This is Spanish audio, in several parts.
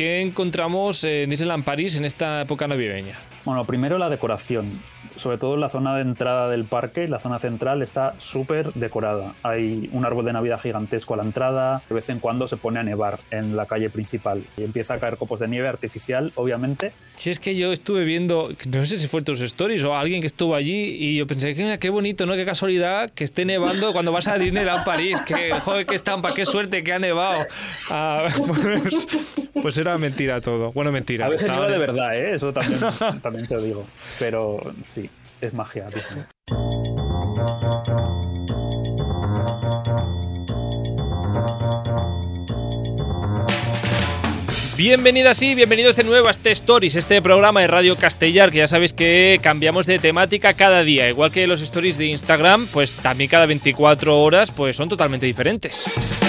¿qué encontramos en Disneyland París en esta época navideña? Bueno, primero la decoración. Sobre todo en la zona de entrada del parque, la zona central está súper decorada. Hay un árbol de Navidad gigantesco a la entrada. De vez en cuando se pone a nevar en la calle principal. Y empieza a caer copos de nieve artificial, obviamente. Si es que yo estuve viendo, no sé si fue tus stories o alguien que estuvo allí y yo pensé, qué, qué bonito, ¿no? Qué casualidad que esté nevando cuando vas a Disneyland París. Que, joder, qué estampa, qué suerte que ha nevado. Ah, pues, pues, era mentira todo. Bueno, mentira. A veces nieva de verdad, ¿eh? Eso también también te digo. Pero sí, es magia. Bienvenidas y bienvenidos de nuevo a este Stories, este programa de Radio Castellar, que ya sabéis que cambiamos de temática cada día, igual que los Stories de Instagram, pues también cada 24 horas pues son totalmente diferentes.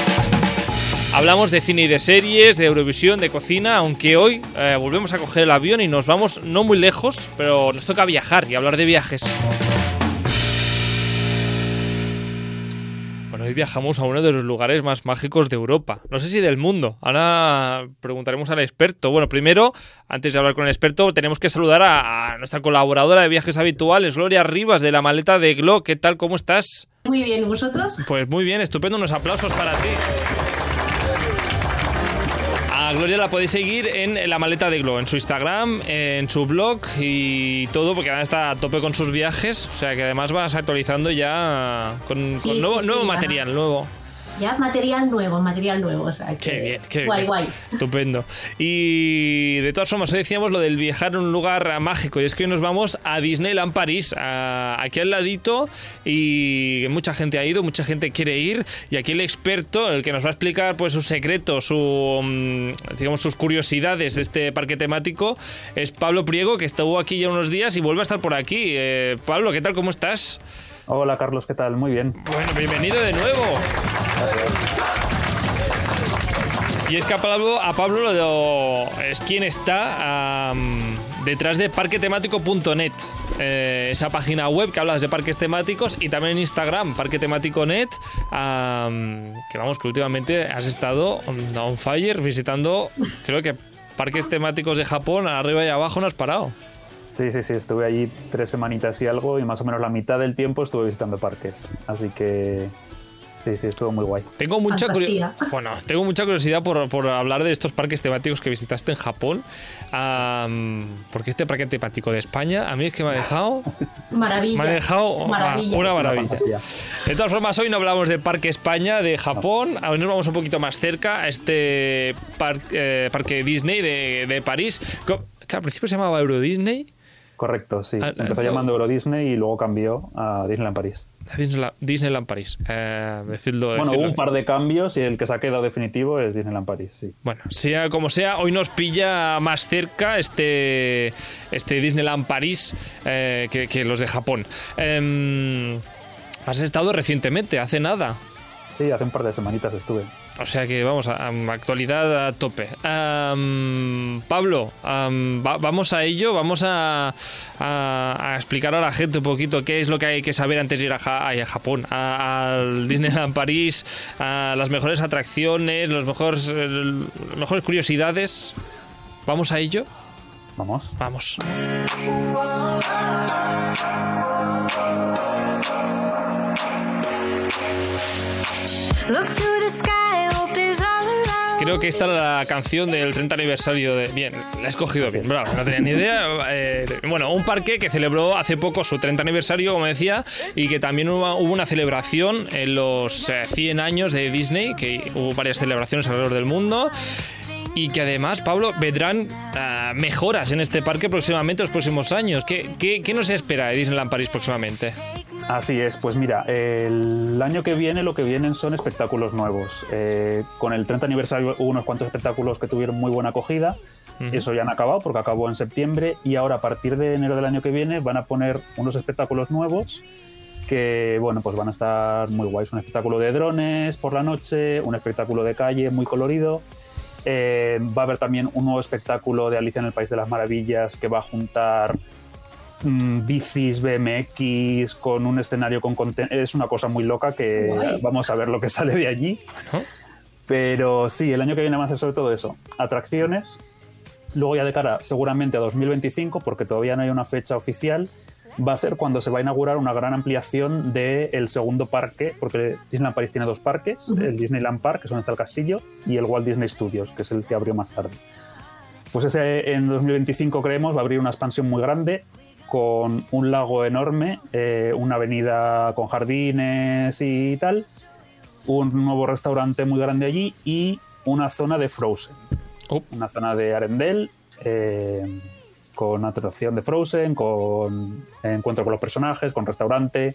Hablamos de cine y de series, de Eurovisión, de cocina, aunque hoy eh, volvemos a coger el avión y nos vamos no muy lejos, pero nos toca viajar y hablar de viajes. Bueno, hoy viajamos a uno de los lugares más mágicos de Europa, no sé si del mundo. Ahora preguntaremos al experto. Bueno, primero, antes de hablar con el experto, tenemos que saludar a, a nuestra colaboradora de viajes habituales, Gloria Rivas, de la maleta de Glo. ¿Qué tal? ¿Cómo estás? Muy bien, ¿vosotros? Pues muy bien, estupendo. Unos aplausos para ti. Gloria la podéis seguir en la maleta de Glow, en su Instagram, en su blog y todo, porque ahora está a tope con sus viajes. O sea que además vas actualizando ya con, nuevo, material, nuevo. Ya material nuevo, material nuevo. O sea, qué bien, qué guay, guay. Estupendo. Y de todas formas, hoy decíamos lo del viajar a un lugar mágico. Y es que hoy nos vamos a Disneyland París, aquí al ladito. Y mucha gente ha ido, mucha gente quiere ir. Y aquí el experto, el que nos va a explicar pues sus secretos, su, mm, digamos, sus curiosidades de este parque temático, es Pablo Priego, que estuvo aquí ya unos días y vuelve a estar por aquí. Eh, Pablo, ¿qué tal? ¿Cómo estás? Hola Carlos, ¿qué tal? Muy bien. Bueno, bienvenido de nuevo. Y es que a Pablo, a Pablo es quien está detrás de parquetemático.net, eh, esa página web que hablas de parques temáticos y también en Instagram, parquetemático.net, que vamos, que últimamente has estado on fire visitando, creo que parques temáticos de Japón, arriba y abajo no has parado. Sí, sí, sí, estuve allí tres semanitas y algo y más o menos la mitad del tiempo estuve visitando parques. Así que sí, sí, estuvo muy guay. Tengo mucha, curiosidad, bueno, tengo mucha curiosidad por, por, hablar de estos parques temáticos que visitaste en Japón. porque este parque temático de España a mí es que me ha dejado... Maravilla. Me ha dejado una maravilla. De todas formas, hoy no hablamos de Parque España, de Japón. Hoy nos vamos un poquito más cerca a este eh, parque Disney de, de París. Que al principio se llamaba Euro Disney Correcto, sí. Ah, empezó llamando Euro Disney y luego cambió a Disneyland París. Disneyland, París. Eh, bueno, hubo un par de cambios y el que se ha quedado definitivo es Disneyland París, sí. Bueno, sea como sea, hoy nos pilla más cerca este, este Disneyland París eh, que, los de Japón. Em, ¿Has estado recientemente? ¿Hace nada? Sí, hace un par de semanitas estuve. O sea que vamos a, actualidad a tope. Pablo, vamos a ello, vamos a, explicar a la gente un poquito qué es lo que hay que saber antes de ir a, Japón, al Disneyland París, a las mejores atracciones, los mejores, las mejores curiosidades. ¿Vamos a ello? Vamos. Vamos. Creo que esta era la canción del 30 aniversario de... Bien, la he escogido bien, bravo, no tenía ni idea. Eh, bueno, un parque que celebró hace poco su 30 aniversario, como decía, y que también hubo, una celebración en los 100 eh, años de Disney, que hubo varias celebraciones alrededor del mundo y que además, Pablo, vendrán ah, mejoras en este parque próximamente los próximos años. ¿Qué, qué, qué nos espera de Disneyland París próximamente? Así es, pues mira, el año que viene lo que vienen son espectáculos nuevos. Eh, con el 30 aniversario hubo unos cuantos espectáculos que tuvieron muy buena acogida. Eso ya han acabado porque acabó en septiembre y ahora a partir de enero del año que viene van a poner unos espectáculos nuevos que bueno, pues van a estar muy guays. Un espectáculo de drones por la noche, un espectáculo de calle muy colorido eh, va a haber también un nuevo espectáculo de Alicia en el País de las Maravillas que va a juntar mm, bicis, BMX, con un escenario con Es una cosa muy loca que vamos a ver lo que sale de allí. Pero sí, el año que viene va a ser sobre todo eso. Atracciones. Luego ya de cara seguramente a 2025, porque todavía no hay una fecha oficial, va a ser cuando se va a inaugurar una gran ampliación del segundo parque, porque Disneyland París tiene dos parques, el Disneyland Park, que es donde está el castillo, y el Walt Disney Studios, que es el que abrió más tarde. Pues ese en 2025 creemos va a abrir una expansión muy grande con un lago enorme, eh, una avenida con jardines y tal, un nuevo restaurante muy grande allí y una zona de Frozen. Oh. Una zona de Arendelle eh, con atracción de Frozen, con encuentro con los personajes, con restaurante.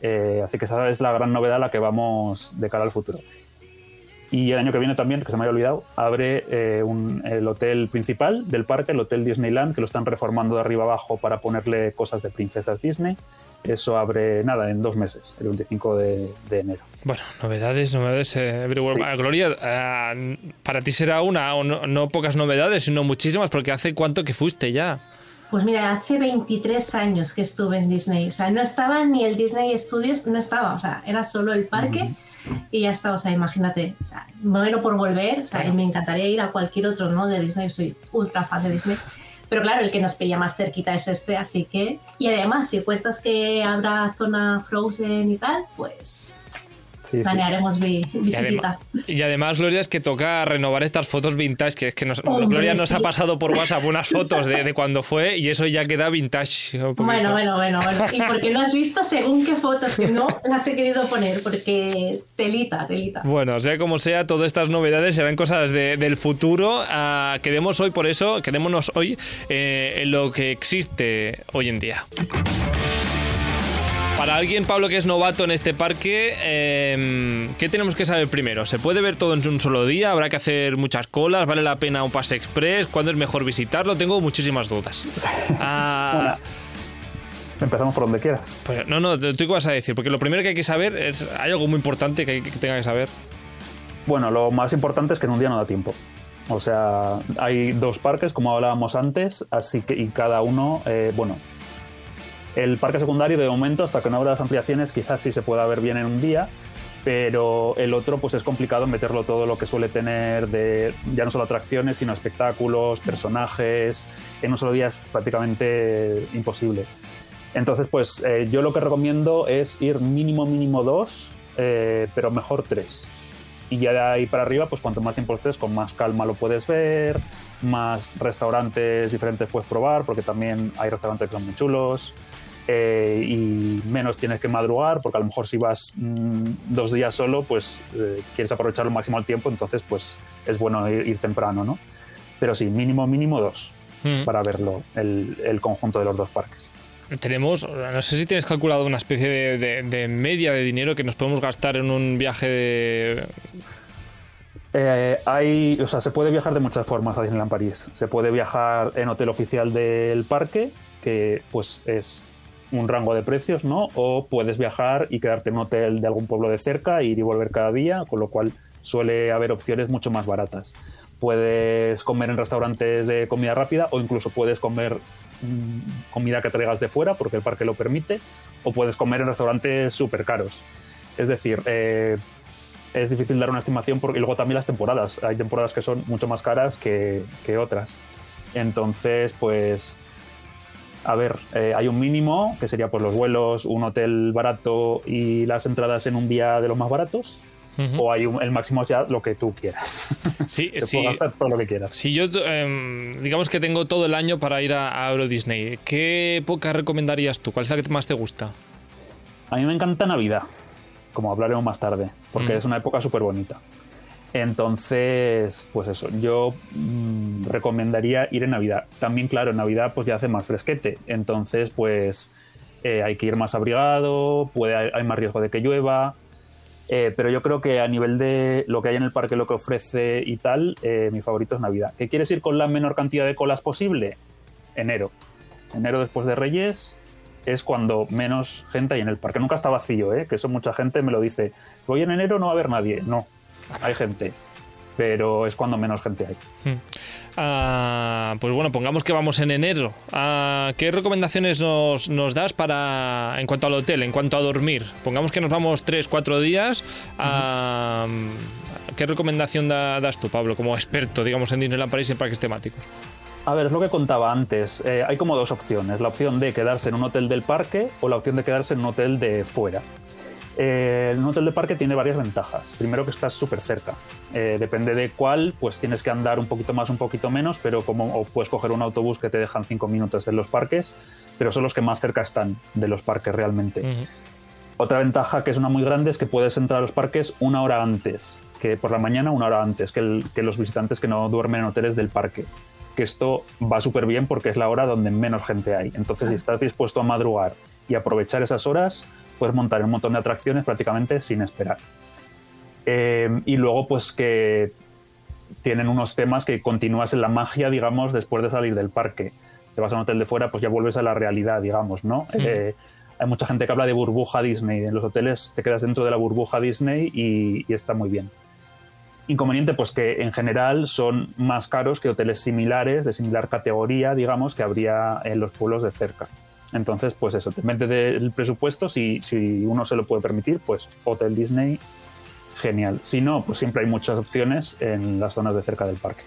Eh, así que esa es la gran novedad a la que vamos de cara al futuro. Y el año que viene también, que se me había olvidado, abre eh, un- el hotel principal del parque, el Hotel Disneyland, que lo están reformando de arriba abajo para ponerle cosas de princesas Disney. Eso abre, nada, en dos meses, el 25 de, de enero. Bueno, novedades, novedades. eh, everywhere. Ah, Gloria, ah, para ti será una, o no, no pocas novedades, sino muchísimas, porque hace cuánto que fuiste ya. Pues mira, hace 23 años que estuve en Disney. O sea, no estaba ni el Disney Studios, no estaba. O sea, era solo el parque y ya está. O sea, imagínate. O sea, muero por volver. O sea, y me encantaría ir a cualquier otro, ¿no? De Disney. Soy ultra fan de Disney. Pero claro, el que nos pilla más cerquita es este, así que... Y además, si cuentas que habrá zona Frozen y tal, pues Sí, sí. planearemos vi- Y visitita. además, y además, Gloria, es que toca renovar estas fotos vintage, que es que nos, Hombre, Gloria nos sí. ha pasado por WhatsApp unas fotos de, de cuando fue y eso ya queda vintage. Bueno, bueno, bueno, bueno. ¿Y por qué no has visto según qué fotos? Que no las he querido poner, porque telita, telita. Bueno, sea como sea, todas estas novedades serán cosas de- del futuro. Ah, quedemos hoy, por eso, quedémonos hoy eh, en lo que existe hoy en día. Para alguien, Pablo, que es novato en este parque, eh, ¿qué tenemos que saber primero? ¿Se puede ver todo en un solo día? ¿Habrá que hacer muchas colas? ¿Vale la pena un pase express? ¿Cuándo es mejor visitarlo? Tengo muchísimas dudas. Ah, Empezamos por donde quieras. pues, no, no, ¿tú qué vas a decir? Porque lo primero que hay que saber es... Hay algo muy importante que, hay, que tenga que saber. Bueno, lo más importante es que en un día no da tiempo. O sea, hay dos parques, como hablábamos antes, así que y cada uno, eh, bueno, el parque secundario de momento, hasta que no abra las ampliaciones, quizás sí se pueda ver bien en un día, pero el otro pues es complicado meterlo todo lo que suele tener de ya no solo atracciones, sino espectáculos, personajes, en un solo día es prácticamente imposible. Entonces, pues eh, yo lo que recomiendo es ir mínimo, mínimo dos, eh, pero mejor tres. Y ya de ahí para arriba, pues cuanto más tiempo estés, con más calma lo puedes ver, más restaurantes diferentes puedes probar, porque también hay restaurantes que son muy chulos. Eh, y menos tienes que madrugar, porque a lo mejor si vas mm, dos días solo, pues eh, quieres aprovechar lo máximo el tiempo, entonces pues es bueno ir, ir temprano, ¿no? Pero sí, mínimo, mínimo dos Mm. para verlo, el, el conjunto de los dos parques. Tenemos, no sé si tienes calculado una especie de, de- de media de dinero que nos podemos gastar en un viaje de... Eh, hay, o sea, se puede viajar de muchas formas a Disneyland París. Se puede viajar en hotel oficial del parque, que pues es un rango de precios, ¿no? O puedes viajar y quedarte en un hotel de algún pueblo de cerca, ir y volver cada día, con lo cual suele haber opciones mucho más baratas. Puedes comer en restaurantes de comida rápida o incluso puedes comer mm, comida que traigas de fuera porque el parque lo permite, o puedes comer en restaurantes súper caros. Es decir, eh, es difícil dar una estimación porque luego también las temporadas. Hay temporadas que son mucho más caras que, que otras. Entonces, pues, a ver, eh, hay un mínimo que sería pues los vuelos, un hotel barato y las entradas en un día de los más baratos. O hay un- el máximo ya lo que tú quieras. Sí, Te sí. puedes gastar todo lo que quieras. Si yo, em, digamos que tengo todo el año para ir a, a Euro Disney, ¿qué época recomendarías tú? ¿Cuál es la que más te gusta? A mí me encanta Navidad, como hablaremos más tarde, porque es una época súper bonita. Entonces, pues eso, yo mm, recomendaría ir en Navidad. También, claro, en Navidad pues ya hace más fresquete, entonces pues eh, hay que ir más abrigado, puede, hay, más riesgo de que llueva, eh, pero yo creo que a nivel de lo que hay en el parque, lo que ofrece y tal, eh, mi favorito es Navidad. ¿Que quieres ir con la menor cantidad de colas posible? Enero. Enero después de Reyes es cuando menos gente hay en el parque. Nunca está vacío, ¿eh? que eso mucha gente me lo dice. Voy en enero, no va a haber nadie. No, hay gente. pero es cuando menos gente hay. Hmm. Ah, pues bueno, pongamos que vamos en enero. Ah, ¿Qué recomendaciones nos, nos, das para en cuanto al hotel, en cuanto a dormir? Pongamos que nos vamos 3, 4 días. Ah, ¿Qué recomendación das tú, Pablo, como experto, digamos, en Disneyland París y en parques temáticos? A ver, es lo que contaba antes. Eh, hay como dos opciones. La opción de quedarse en un hotel del parque o la opción de quedarse en un hotel de fuera. Eh, un hotel de parque tiene varias ventajas. Primero que estás súper cerca. Eh, depende de cuál, pues tienes que andar un poquito más, un poquito menos, pero como puedes coger un autobús que te dejan cinco minutos en los parques, pero son los que más cerca están de los parques realmente. Otra ventaja que es una muy grande es que puedes entrar a los parques una hora antes, que por la mañana una hora antes que, que los visitantes que no duermen en hoteles del parque. Que esto va súper bien porque es la hora donde menos gente hay. Entonces, si estás dispuesto a madrugar y aprovechar esas horas, puedes montar un montón de atracciones prácticamente sin esperar. Eh, y luego, pues que tienen unos temas que continúas en la magia, digamos, después de salir del parque. Te vas a un hotel de fuera, pues ya vuelves a la realidad, digamos, ¿no? Eh, hay mucha gente que habla de burbuja Disney. En los hoteles te quedas dentro de la burbuja Disney y, está muy bien. Inconveniente, pues que en general son más caros que hoteles similares, de similar categoría, digamos, que habría en los pueblos de cerca. Entonces, pues eso, depende del presupuesto. Si, si uno se lo puede permitir, pues Hotel Disney, genial. Si no, pues siempre hay muchas opciones en las zonas de cerca del parque.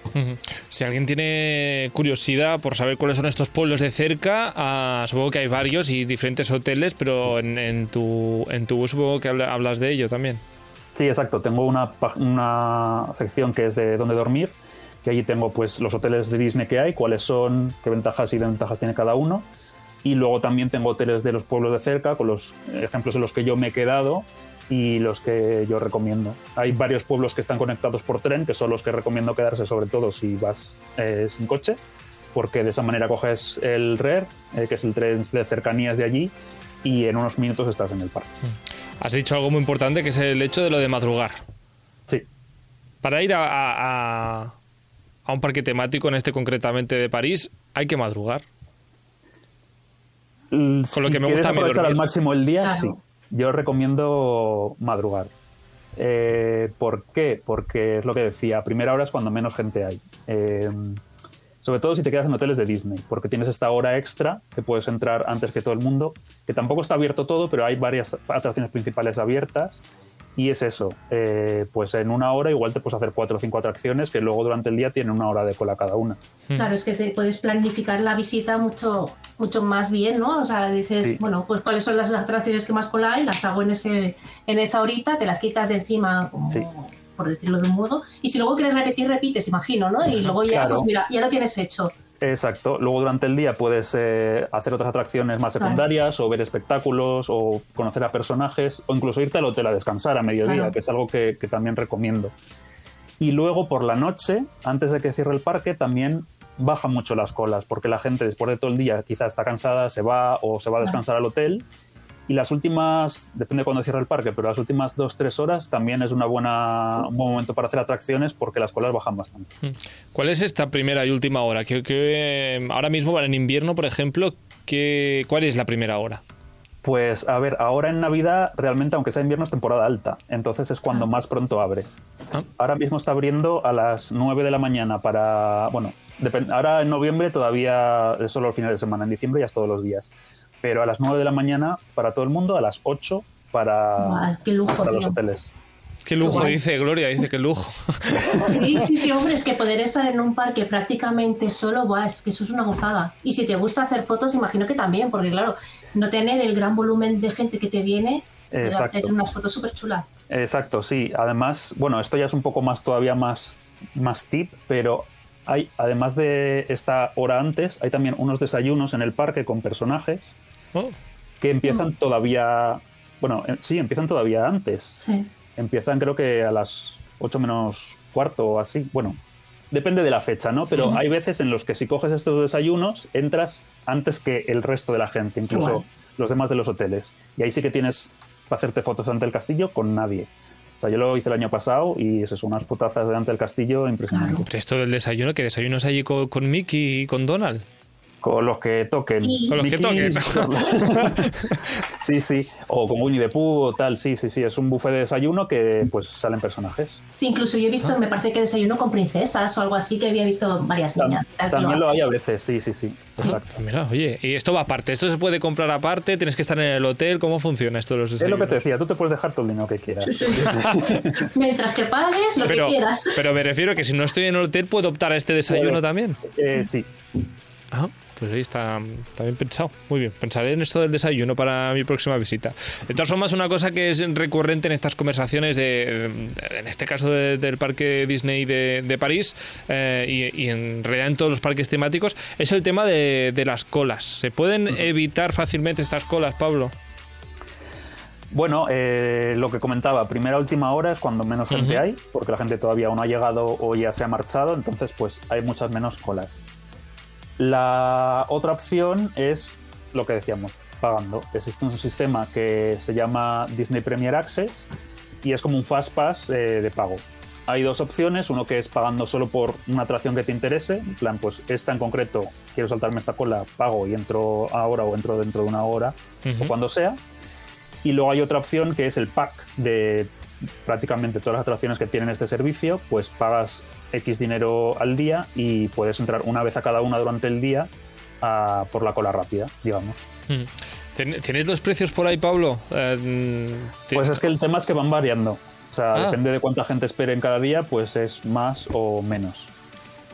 Si alguien tiene curiosidad por saber cuáles son estos pueblos de cerca, ah, supongo que hay varios y diferentes hoteles, pero en, tu, en tu supongo que hablas de ello también. Sí, exacto. Tengo una, una sección que es de dónde dormir, que allí tengo pues los hoteles de Disney que hay, cuáles son, qué ventajas y desventajas tiene cada uno y luego también tengo hoteles de los pueblos de cerca, con los ejemplos en los que yo me he quedado y los que yo recomiendo. Hay varios pueblos que están conectados por tren, que son los que recomiendo quedarse, sobre todo si vas eh, sin coche, porque de esa manera coges el RER, eh, que es el tren de cercanías de allí, y en unos minutos estás en el parque. Mm. Has dicho algo muy importante, que es el hecho de lo de madrugar. Sí. Para ir a, a un parque temático, en este concretamente de París, hay que madrugar. Con lo que me gusta aprovechar al máximo el día, sí. Yo recomiendo madrugar. Eh, ¿Por qué? Porque es lo que decía, a primera hora es cuando menos gente hay. Eh, sobre todo si te quedas en hoteles de Disney, porque tienes esta hora extra que puedes entrar antes que todo el mundo, que tampoco está abierto todo, pero hay varias atracciones principales abiertas y es eso, eh, pues en una hora igual te puedes hacer cuatro o cinco atracciones que luego durante el día tienen una hora de cola cada una. Hmm. Claro, es que te puedes planificar la visita mucho, mucho más bien, ¿no? O sea, dices, bueno, pues cuáles son las atracciones que más cola hay, las hago en, ese, en esa horita, te las quitas de encima por decirlo de un modo, y si luego quieres repetir, repites, imagino, ¿no? Y luego ya, pues mira, ya lo tienes hecho. Exacto. Luego durante el día puedes eh, hacer otras atracciones más secundarias o ver espectáculos o conocer a personajes o incluso irte al hotel a descansar a mediodía, que es algo que, también recomiendo. Y luego por la noche, antes de que cierre el parque, también bajan mucho las colas porque la gente después de todo el día quizá está cansada, se va o se va a descansar al hotel y las últimas, depende de cuándo cierre el parque, pero las últimas dos, tres horas también es una buena, un buen momento para hacer atracciones porque las colas bajan bastante. Mm. ¿Cuál es esta primera y última hora? Que, ahora mismo, en invierno, por ejemplo, ¿qué, ¿cuál es la primera hora? Pues a ver, ahora en Navidad realmente, aunque sea invierno, es temporada alta. Entonces es cuando ah. más pronto abre. Ah. Ahora mismo está abriendo a las 9 de la mañana para... Bueno, ahora en noviembre todavía es solo el final de semana. En diciembre ya es todos los días pero a las 9 de la mañana para todo el mundo, a las 8 para, lujo, los hoteles. Qué lujo, dice Gloria, dice que lujo. Sí, sí, sí, hombre, es que poder estar en un parque prácticamente solo, es que eso es una gozada. Y si te gusta hacer fotos, imagino que también, porque claro, no tener el gran volumen de gente que te viene, hacer unas fotos súper chulas. Exacto, sí. Además, bueno, esto ya es un poco más, todavía más, más tip, pero hay, además de esta hora antes, hay también unos desayunos en el parque con personajes Oh. Que empiezan mm. todavía. Bueno, eh, sí, empiezan todavía antes. Sí. Empiezan, creo que a las 8 menos cuarto o así. Bueno, depende de la fecha, ¿no? Pero hay veces en los que si coges estos desayunos, entras antes que el resto de la gente, incluso los demás de los hoteles. Y ahí sí que tienes para hacerte fotos ante el castillo con nadie. O sea, yo lo hice el año pasado y eso son unas fotazas delante del castillo impresionantes. Pero esto del desayuno, ¿qué desayunos allí con, con Mickey y con Donald? Con los que toquen. Sí. Con los que toquen. sí, sí. O con Winnie the Pooh o tal. Sí, sí, sí. Es un buffet de desayuno que pues salen personajes. Sí, incluso yo he visto, me parece que desayuno con princesas o algo así, que había visto varias niñas. que También lo hay a veces, sí, sí, sí. Exacto. Mira, oye, y esto va aparte, esto se puede comprar aparte, tienes que estar en el hotel, ¿cómo funciona esto de los Es lo que te desayunos? decía, tú te puedes dejar todo el dinero que quieras. Sí, sí. Mientras que pagues lo Pero, que quieras. pero me refiero que si no estoy en el hotel, ¿puedo optar a este desayuno también? Eh, sí. Ah, pues ahí está, está bien pensado. Muy bien, pensaré en esto del desayuno para mi próxima visita. De todas formas, una cosa que es recurrente en estas conversaciones, de, en este caso de- del parque Disney de, de París eh, y, y en realidad en todos los parques temáticos, es el tema de, de las colas. ¿Se pueden evitar fácilmente estas colas, Pablo? Bueno, eh, lo que comentaba, primera última hora es cuando menos gente hay, porque la gente todavía o no ha llegado o ya se ha marchado, entonces pues hay muchas menos colas. La otra opción es lo que decíamos, pagando. Existe un sistema que se llama Disney Premier Access y es como un Fast Pass eh, de pago. Hay dos opciones, uno que es pagando solo por una atracción que te interese, en plan, pues esta en concreto, quiero saltarme esta cola, pago y entro ahora o entro dentro de una hora o cuando sea. Y luego hay otra opción que es el pack de prácticamente todas las atracciones que tienen este servicio, pues pagas X dinero al día y puedes entrar una vez a cada una durante el día a- por la cola rápida, digamos. Mm. ¿Ten- ¿Tienes los precios por ahí, Pablo? Eh, mm, Pues es que el tema es que van variando. O sea, Ah. depende de cuánta gente espere en cada día, pues es más o menos.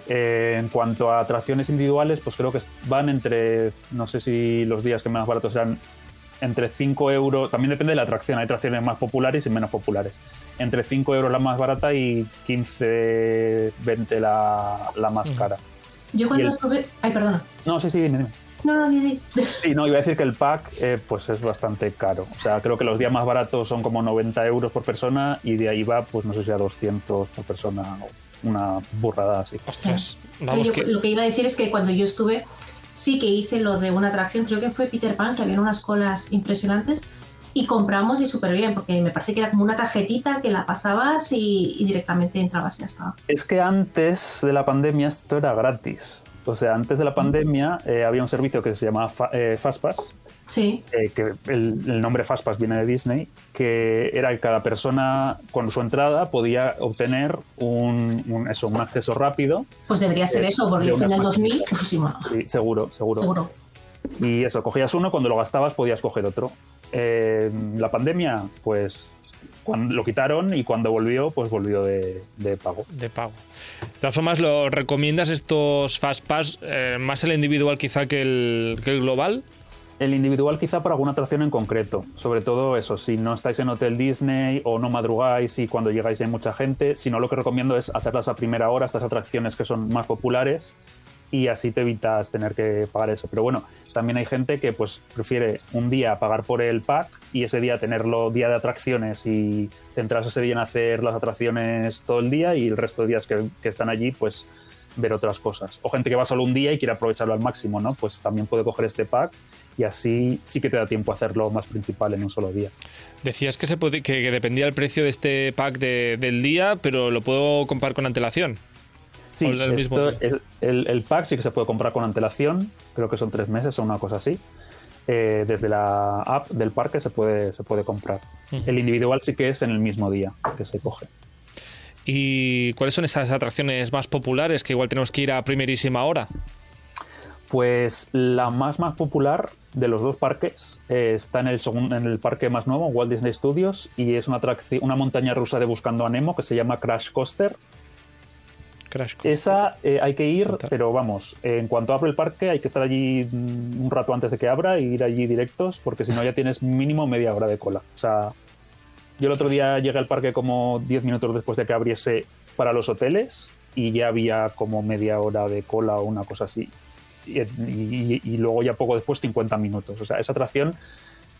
Eh, en cuanto a atracciones individuales, pues creo que van entre, no sé si los días que más baratos serán entre 5 euros, también depende de la atracción, hay atracciones más populares y menos populares. Entre 5 euros la más barata y 15, 20 la, la más cara. Yo cuando el- estuve. Ay, perdona. No, sí, sí, dime, dime. No, no, di. Sí, no, iba a decir que el pack eh, pues es bastante caro. O sea, creo que los días más baratos son como 90 euros por persona y de ahí va, pues no sé si a 200 por persona o una burrada así. Ostras, Sí. vamos Yo que... Lo que iba a decir es que cuando yo estuve, sí que hice lo de una atracción, creo que fue Peter Pan, que había unas colas impresionantes, y compramos y súper bien, porque me parece que era como una tarjetita que la pasabas y, y directamente entrabas y ya estaba. Es que antes de la pandemia esto era gratis. O sea, antes de la pandemia eh, había un servicio que se llamaba Fa- eh, Fastpass, Sí, eh, que el, el nombre Fastpass viene de Disney, que era que cada persona con su entrada podía obtener un, un- eso, un acceso rápido. pues debería ser Eh, eso, porque el unas 2000, máquinas. pues Sí, seguro, seguro. seguro. Y eso, cogías uno, cuando lo gastabas podías coger otro. Eh, la pandemia, pues cuando lo quitaron y cuando volvió, pues volvió de, de pago. de pago. De todas formas, ¿lo recomiendas estos Fast Pass eh, más el individual quizá que el, que el global? El individual quizá por alguna atracción en concreto. Sobre todo eso, si no estáis en Hotel Disney o no madrugáis y cuando llegáis hay mucha gente, si no lo que recomiendo es hacerlas a primera hora, estas atracciones que son más populares y así te evitas tener que pagar eso. Pero bueno, también hay gente que pues prefiere un día pagar por el pack y ese día tenerlo día de atracciones y centrarse ese día en hacer las atracciones todo el día y el resto de días que, están allí pues ver otras cosas. O gente que va solo un día y quiere aprovecharlo al máximo, ¿no? Pues también puede coger este pack y así sí que te da tiempo a hacerlo más principal en un solo día. Decías que, se que, dependía el precio de este pack de- del día, pero lo puedo comprar con antelación. Sí, el mismo esto- día. es- el, el pack sí que se puede comprar con antelación, creo que son tres meses o una cosa así. Eh, desde la app del parque se puede, se puede comprar. El individual sí que es en el mismo día que se coge. ¿Y cuáles son esas atracciones más populares que igual tenemos que ir a primerísima hora? Pues la más más popular de los dos parques eh, está en el, en el parque más nuevo, Walt Disney Studios, y es una, una montaña rusa de Buscando a Nemo que se llama Crash Coaster. Crash. Esa eh, hay que ir, pero vamos, eh, en cuanto abre el parque hay que estar allí mm, un rato antes de que abra e ir allí directos, porque si no ya tienes mínimo media hora de cola. O sea, yo el otro día llegué al parque como 10 minutos después de que abriese para los hoteles y ya había como media hora de cola o una cosa así. Y, y- y luego ya poco después 50 minutos. O sea, esa atracción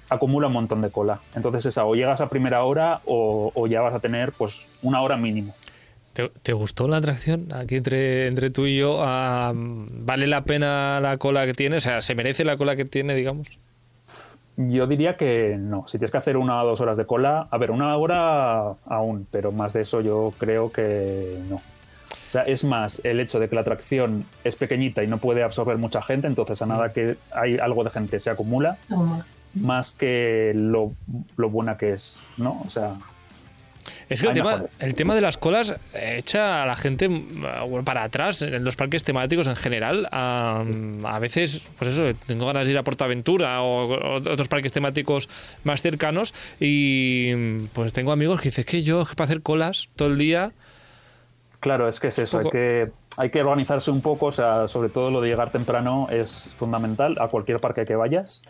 acumula un montón de cola. Entonces esa, o llegas a primera hora o, o ya vas a tener pues una hora mínimo. ¿Te, te gustó la atracción? Aquí entre, entre tú y yo, ah, ¿vale la pena la cola que tiene? O sea, ¿se merece la cola que tiene, digamos? Yo diría que no. Si tienes que hacer una o dos horas de cola, a ver, una hora aún, pero más de eso yo creo que no. O sea, es más el hecho de que la atracción es pequeñita y no puede absorber mucha gente, entonces a nada que hay algo de gente se acumula, más que lo, lo buena que es, ¿no? O sea, es que el tema, el tema, de las colas echa a la gente mm, para atrás en los parques temáticos en general. A, a veces, pues eso, tengo ganas de ir a Portaventura o, otros parques temáticos más cercanos y pues tengo amigos que dicen que yo para hacer colas todo el día. Claro, es que es eso, hay que, hay que organizarse un poco, o sea, sobre todo lo de llegar temprano es fundamental a cualquier parque que vayas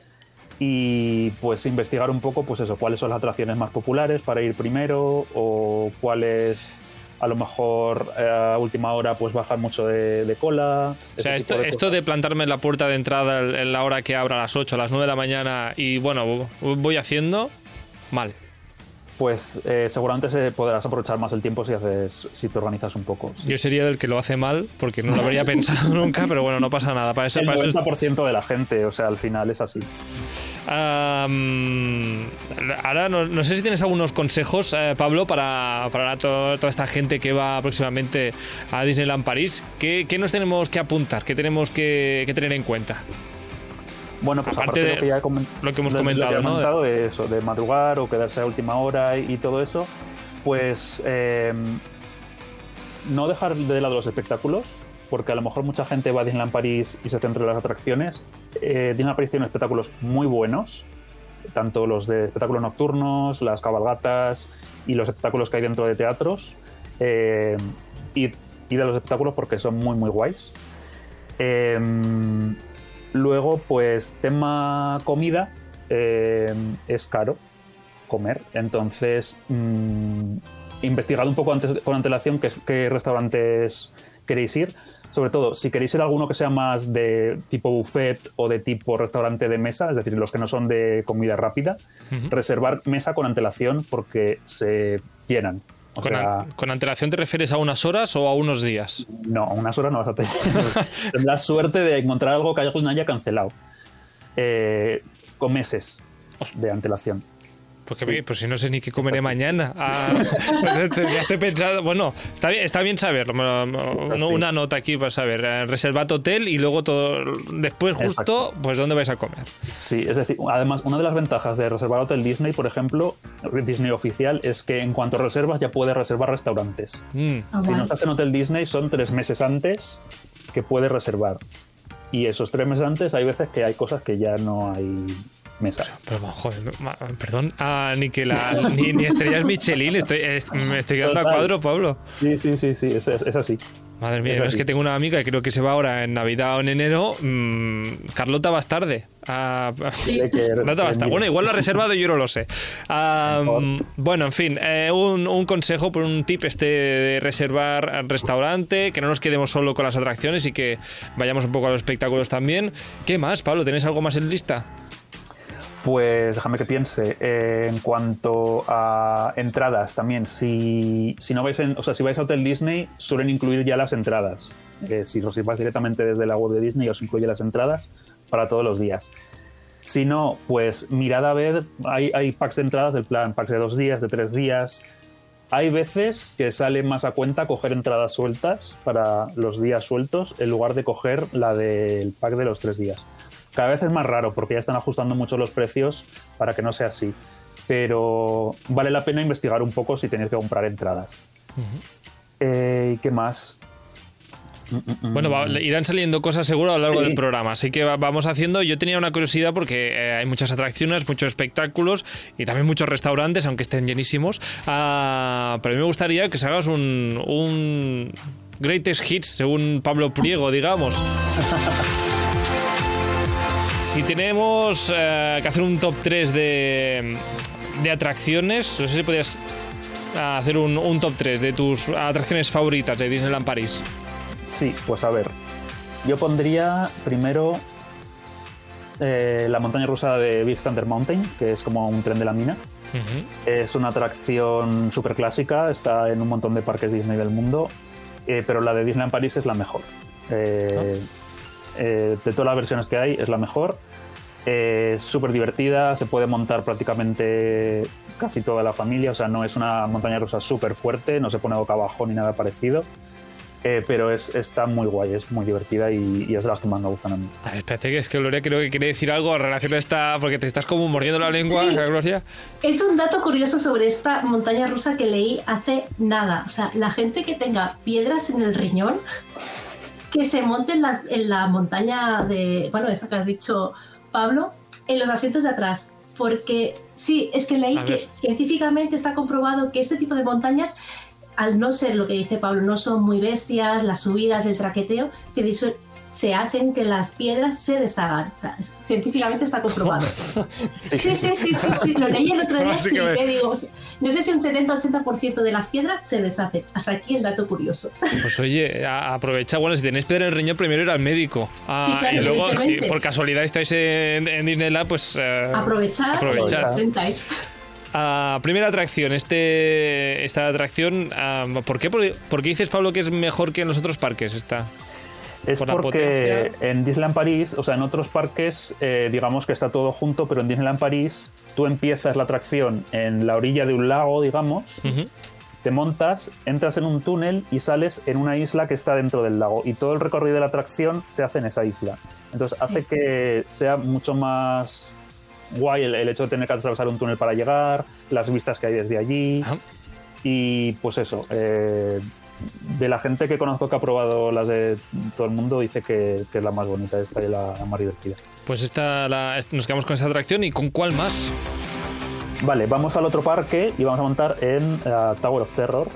y pues investigar un poco pues eso cuáles son las atracciones más populares para ir primero o cuáles a lo mejor eh, a última hora pues bajar mucho de, cola. O sea, esto de, esto de plantarme en la puerta de entrada en la hora que abra a las 8, a las 9 de la mañana y bueno, voy haciendo mal pues eh, seguramente se podrás aprovechar más el tiempo si haces si te organizas un poco. Yo sería del que lo hace mal, porque no lo habría pensado nunca, pero bueno, no pasa nada. Para eso, el 90% de la gente, o sea, al final es así. Ahora, no, sé si tienes algunos consejos, eh, Pablo, para, para toda esta gente que va próximamente a Disneyland París. ¿Qué, qué nos tenemos que apuntar? ¿Qué tenemos que, que tener en cuenta? Bueno, pues aparte, de lo que, ya lo que hemos comentado, ¿no? de eso, de madrugar o quedarse a última hora y, todo eso, pues em, no dejar de lado los espectáculos, porque a lo mejor mucha gente va a Disneyland París y se centra en las atracciones. Eh, Disneyland París tiene espectáculos muy buenos, tanto los de espectáculos nocturnos, las cabalgatas y los espectáculos que hay dentro de teatros. Eh, y, de los espectáculos porque son muy, muy guays. Eh, Luego, pues tema comida, eh, es caro comer. Entonces, mmm, investigad un poco antes, con antelación qué, restaurantes queréis ir. Sobre todo, si queréis ir a alguno que sea más de tipo buffet o de tipo restaurante de mesa, es decir, los que no son de comida rápida, reservar mesa con antelación porque se llenan con, antelación te refieres a unas horas o a unos días? No, a unas horas no vas a tener. Tendrás suerte de encontrar algo que alguien haya cancelado. Eh, con meses de antelación. Porque pues si no sé ni qué comeré mañana. Ah, ya estoy pensando. Bueno, está bien, está bien saberlo. Una nota aquí para saber. Eh, reservad hotel y luego todo. Después, justo, pues dónde vais a comer. Sí, es decir, además, una de las ventajas de reservar hotel Disney, por ejemplo, Disney oficial, es que en cuanto reservas ya puedes reservar restaurantes. Mm. Ah, si no estás en hotel Disney, son tres meses antes que puedes reservar. Y esos tres meses antes hay veces que hay cosas que ya no hay mesa. Pero, joder, perdón, ah, ni que la, ni, estrellas Michelin, estoy, me estoy quedando a cuadro, Pablo. Sí, sí, sí, sí, es, así. Madre mía, es, que tengo una amiga que creo que se va ahora en Navidad o en enero. Mm, Carlota Bastarde. Ah, Carlota Bastarde. Bueno, igual lo ha reservado y yo no lo sé. Ah, bueno, en fin, eh, un, un, consejo, por un tip este de reservar restaurante, que no nos quedemos solo con las atracciones y que vayamos un poco a los espectáculos también. ¿Qué más, Pablo? ¿Tenéis algo más en lista? Pues déjame que piense. Eh, en cuanto a entradas, también, si, no vais en, o sea, si vais a Hotel Disney, suelen incluir ya las entradas. Eh, si os vais directamente desde la web de Disney, os incluye las entradas para todos los días. Si no, pues mirad a ver, hay, hay packs de entradas del plan, packs de dos días, de tres días. Hay veces que sale más a cuenta coger entradas sueltas para los días sueltos en lugar de coger la del pack de los tres días. Cada vez es más raro porque ya están ajustando mucho los precios para que no sea así. Pero vale la pena investigar un poco si tenéis que comprar entradas. Eh, ¿Y qué más? Bueno, irán saliendo cosas seguro a lo largo del programa, así que vamos haciendo. Yo tenía una curiosidad porque eh, hay muchas atracciones, muchos espectáculos y también muchos restaurantes, aunque estén llenísimos. Ah, pero a mí me gustaría que se hagas un, un greatest hits según Pablo Priego, digamos. Si tenemos eh, que hacer un top 3 de, atracciones, no sé si podrías hacer un, top 3 de tus atracciones favoritas de Disneyland París. Sí, pues a ver. Yo pondría primero eh, la montaña rusa de Big Thunder Mountain, que es como un tren de la mina. Es una atracción súper clásica, está en un montón de parques Disney del mundo, eh, pero la de Disneyland París es la mejor. Ah. de todas las versiones que hay, es la mejor. Es súper divertida, se puede montar prácticamente casi toda la familia, o sea, no es una montaña rusa súper fuerte, no se pone boca abajo ni nada parecido. Eh, pero es, está muy guay, es muy divertida y, es de las que más me gustan a mí. A ver, espérate, que es que Gloria creo que quiere decir algo en relación a esta, porque te estás como mordiendo la lengua, Gloria. Es un dato curioso sobre esta montaña rusa que leí hace nada. O sea, la gente que tenga piedras en el riñón, que se monte en la, en la montaña de, bueno, esa que has dicho Pablo, en los asientos de atrás. Porque sí, es que leí que científicamente está comprobado que este tipo de montañas al no ser lo que dice Pablo, no son muy bestias, las subidas, el traqueteo, que se hacen que las piedras se deshagan. O sea, científicamente está comprobado. Sí, sí, sí, sí, sí, lo leí el otro día y digo, no sé si un 70-80% de las piedras se deshacen. Hasta aquí el dato curioso. Pues oye, aprovecha, bueno, si tenéis piedra en el riñón, primero ir al médico. Ah, sí, claro, y luego, si por casualidad estáis en, en Disneyland, pues... Eh, aprovechar, aprovechar. Ah, primera atracción, este, esta atracción, ah, ¿por, qué, ¿por, qué, dices, Pablo, que es mejor que en los otros parques? Esta? Es porque en Disneyland París, o sea, en otros parques, eh, digamos que está todo junto, pero en Disneyland París tú empiezas la atracción en la orilla de un lago, digamos, te montas, entras en un túnel y sales en una isla que está dentro del lago. Y todo el recorrido de la atracción se hace en esa isla. Entonces hace que sea mucho más guay el, hecho de tener que atravesar un túnel para llegar, las vistas que hay desde allí. Y pues eso, eh, de la gente que conozco que ha probado las de todo el mundo, dice que, es la más bonita esta y la, más divertida. Pues esta nos quedamos con esa atracción y con cuál más. Vale, vamos al otro parque y vamos a montar en eh, Tower of Terror,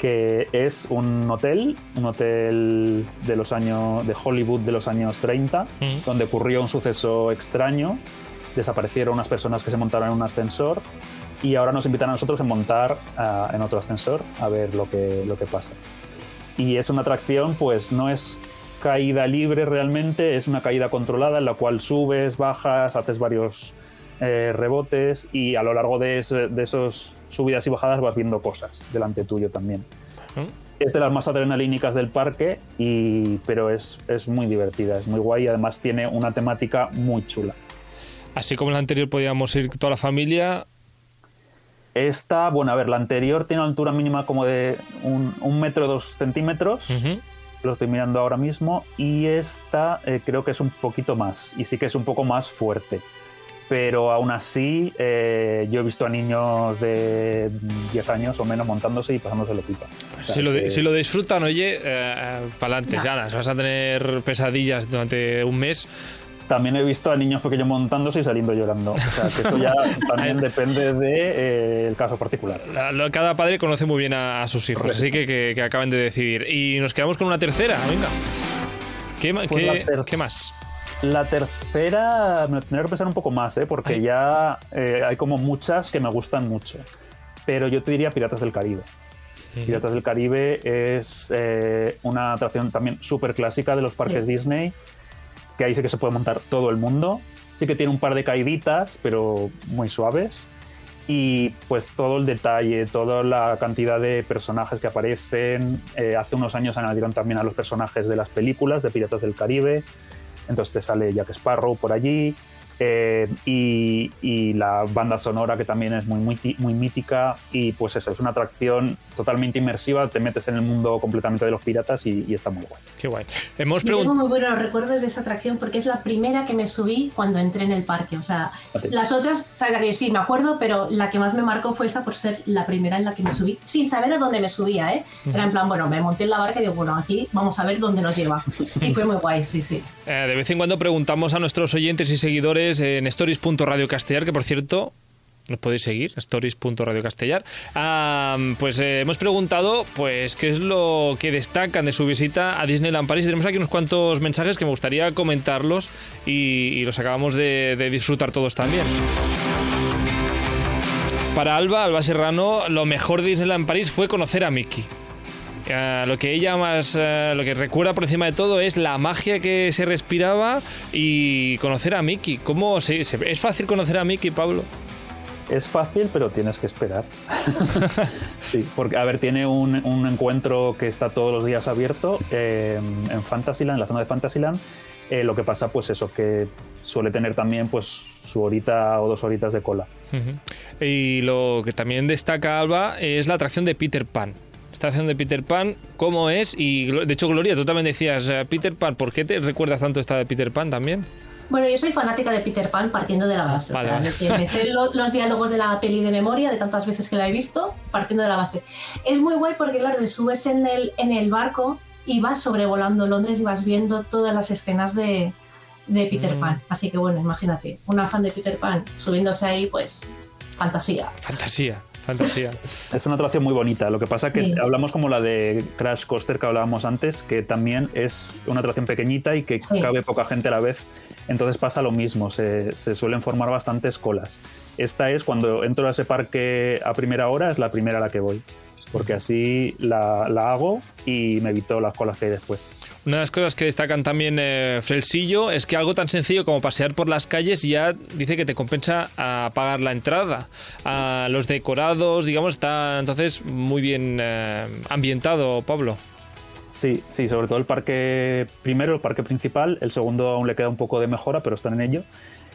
que es un hotel, un hotel de los años de Hollywood de los años 30, donde ocurrió un suceso extraño desaparecieron unas personas que se montaron en un ascensor y ahora nos invitan a nosotros a montar ah, en otro ascensor a ver lo que, lo que pasa. Y es una atracción, pues no es caída libre realmente, es una caída controlada en la cual subes, bajas, haces varios eh, rebotes y a lo largo de, de esos subidas y bajadas vas viendo cosas delante tuyo también. Es de las más adrenalínicas del parque, y, pero es, es muy divertida, es muy guay y además tiene una temática muy chula. Así como la anterior podíamos ir toda la familia. Esta, bueno, a ver, la anterior tiene una altura mínima como de un, metro dos centímetros. Lo estoy mirando ahora mismo. Y esta eh, creo que es un poquito más. Y sí que es un poco más fuerte. Pero aún así, eh, yo he visto a niños de 10 años o menos montándose y pasándose la pipa. si, lo, disfrutan, oye, eh, para adelante, ya. vas a tener pesadillas durante un mes también he visto a niños pequeños montándose y saliendo llorando. O sea, que eso ya también depende del de, eh, caso particular. cada padre conoce muy bien a, sus hijos, así que, que, acaban de decidir. Y nos quedamos con una tercera, venga. ¿Qué, pues más? La tercera me tendría que pensar un poco más, ¿eh? porque ya eh, hay como muchas que me gustan mucho. Pero yo te diría Piratas del Caribe. Piratas del Caribe es eh, una atracción también súper clásica de los parques Disney que ahí sí que se puede montar todo el mundo. Sí que tiene un par de caíditas, pero muy suaves. Y pues todo el detalle, toda la cantidad de personajes que aparecen. Eh, hace unos años añadieron también a los personajes de las películas de Piratas del Caribe. Entonces te sale Jack Sparrow por allí. Eh, y, la banda sonora que también es muy, muy, muy mítica y pues eso, es una atracción totalmente inmersiva, te metes en el mundo completamente de los piratas y, está muy guay. Qué guay. Hemos Yo tengo muy buenos recuerdos de esa atracción porque es la primera que me subí cuando entré en el parque, o sea, las otras, o sí, me acuerdo, pero la que más me marcó fue esa por ser la primera en la que me subí, sin saber a dónde me subía, ¿eh? Era en plan, bueno, me monté en la barca y digo, bueno, aquí vamos a ver dónde nos lleva. Y fue muy guay, sí, sí. Eh, de vez en cuando preguntamos a nuestros oyentes y seguidores en stories.radiocastellar, que por cierto, nos podéis seguir, stories.radiocastellar. Ah, pues eh, hemos preguntado pues qué es lo que destacan de su visita a Disneyland Paris. tenemos aquí unos cuantos mensajes que me gustaría comentarlos y, los acabamos de, de, disfrutar todos también. Para Alba, Alba Serrano, lo mejor de Disneyland París fue conocer a Mickey. Eh, lo que ella más, eh, lo que recuerda por encima de todo es la magia que se respiraba y conocer a Mickey. ¿Cómo se, es fácil conocer a Mickey, Pablo? Es fácil, pero tienes que esperar. sí, porque, a ver, tiene un, encuentro que está todos los días abierto eh, en Fantasyland, en la zona de Fantasyland. lo que pasa, pues eso, que suele tener también, pues, su horita o dos horitas de cola. Y lo que también destaca Alba es la atracción de Peter Pan. Estación de Peter Pan, ¿cómo es? Y de hecho, Gloria, tú también decías, eh, Peter Pan, ¿por qué te recuerdas tanto esta de Peter Pan también? Bueno, yo soy fanática de Peter Pan partiendo de la base. o sea, me sé los diálogos de la peli de memoria, de tantas veces que la he visto, partiendo de la base. Es muy guay porque, claro, te subes en el, en el barco y vas sobrevolando Londres y vas viendo todas las escenas de, de Peter mm. Pan. Así que, bueno, imagínate, una fan de Peter Pan subiéndose ahí, pues, fantasía. Fantasía. Fantasía. Es una atracción muy bonita. Lo que pasa que hablamos como la de Crash Coaster que hablábamos antes, que también es una atracción pequeñita y que cabe poca gente a la vez. Entonces pasa lo mismo, se, suelen formar bastantes colas. Esta es cuando entro a ese parque a primera hora, es la primera a la que voy. Porque así la, la hago y me evito las colas que hay después. Una de las cosas que destacan también eh, Frelsillo es que algo tan sencillo como pasear por las calles ya dice que te compensa a pagar la entrada. A los decorados, digamos, está entonces muy bien eh, ambientado, Pablo. Sí, sí, sobre todo el parque, primero el parque principal, el segundo aún le queda un poco de mejora, pero están en ello.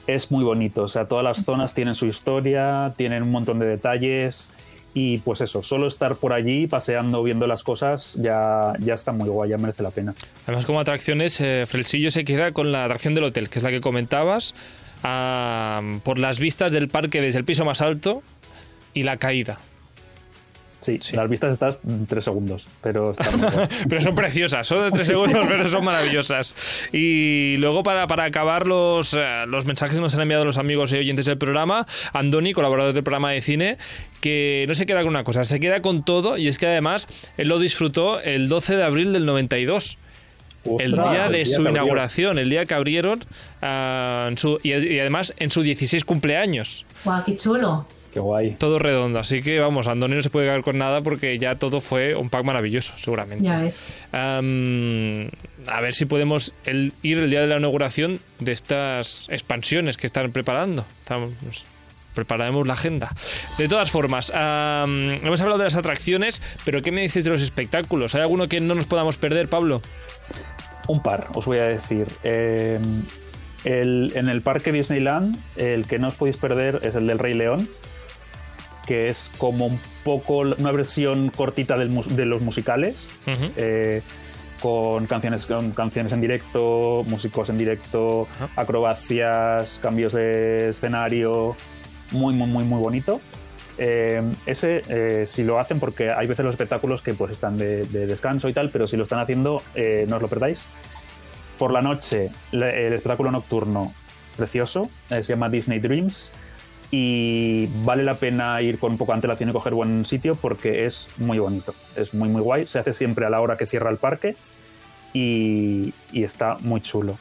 Es muy bonito, o sea, todas las zonas tienen su historia, tienen un montón de detalles y pues eso, solo estar por allí paseando, viendo las cosas, ya, ya está muy guay, ya merece la pena. Además, como atracciones, eh, Frelsillo se queda con la atracción del hotel, que es la que comentabas, por las vistas del parque desde el piso más alto y la caída. Sí, las vistas estás tres segundos, pero Pero son preciosas, son de tres segundos, pero son maravillosas. Y luego, para, para acabar los, eh, los mensajes que nos han enviado los amigos y oyentes del programa, Andoni, colaborador del programa de cine, que no se queda con una cosa, se queda con todo, y es que además él lo disfrutó el 12 de abril del 92. el día de su inauguración, el día que abrieron, ah, y, además en su 16 cumpleaños. ¡Guau, qué chulo! Qué guay. Todo redondo. Así que vamos, Andoni no se puede quedar con nada porque ya todo fue un pack maravilloso, seguramente. Ya ves. a ver si podemos ir el día de la inauguración de estas expansiones que están preparando. Estamos, prepararemos la agenda. De todas formas, hemos hablado de las atracciones, pero ¿qué me dices de los espectáculos? ¿Hay alguno que no nos podamos perder, Pablo? Un par, os voy a decir. Em, en el parque Disneyland, el que no os podéis perder es el del Rey León que es como un poco una versión cortita de los musicales, eh, con, canciones, con canciones en directo, músicos en directo, acrobacias, cambios de escenario, muy, muy, muy, muy bonito. Eh, ese, eh, si lo hacen, porque hay veces los espectáculos que pues están de, descanso y tal, pero si lo están haciendo, no os lo perdáis. Por la noche, el espectáculo nocturno, precioso, se llama Disney Dreams y vale la pena ir con un poco de antelación y coger buen sitio porque es muy bonito, es muy muy guay, se hace siempre a la hora que cierra el parque y, está muy chulo.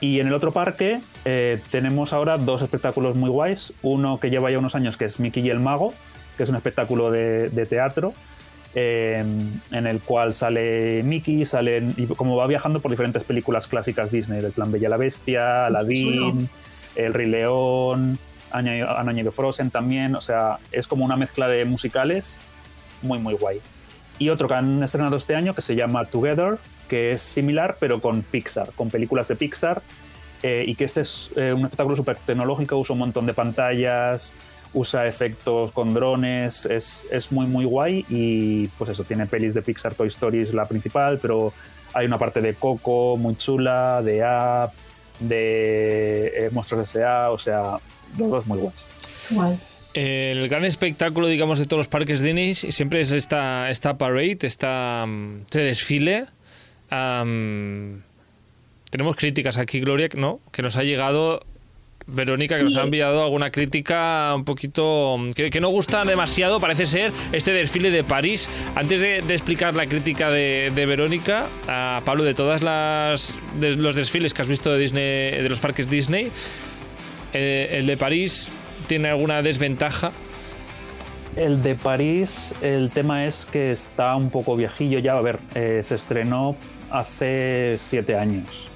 Y en el otro parque eh, tenemos ahora dos espectáculos muy guays, uno que lleva ya unos años que es Mickey y el Mago, que es un espectáculo de, teatro. Eh, en el cual sale Mickey, salen, y como va viajando por diferentes películas clásicas Disney, del plan Bella la Bestia, Aladdin, El Rey León, han añadido Frozen también, o sea, es como una mezcla de musicales muy, muy guay. Y otro que han estrenado este año que se llama Together, que es similar, pero con Pixar, con películas de Pixar, eh, y que este es eh, un espectáculo súper tecnológico, usa un montón de pantallas, usa efectos con drones, es, es, muy, muy guay, y pues eso, tiene pelis de Pixar, Toy Story es la principal, pero hay una parte de Coco muy chula, de App, de eh, Monstruos S.A., o sea, los dos muy guays. El gran espectáculo, digamos, de todos los parques Disney siempre es esta, esta parade, esta, mm, este desfile. tenemos críticas aquí, Gloria, ¿no? Que nos ha llegado Verónica, que nos ha enviado alguna crítica un poquito que, no gusta demasiado, parece ser, este desfile de París. Antes de, explicar la crítica de, Verónica, a Pablo, de todas las de los desfiles que has visto de Disney, de los parques Disney, eh, el de París tiene alguna desventaja. El de París, el tema es que está un poco viejillo ya. A ver, eh, se estrenó hace siete años.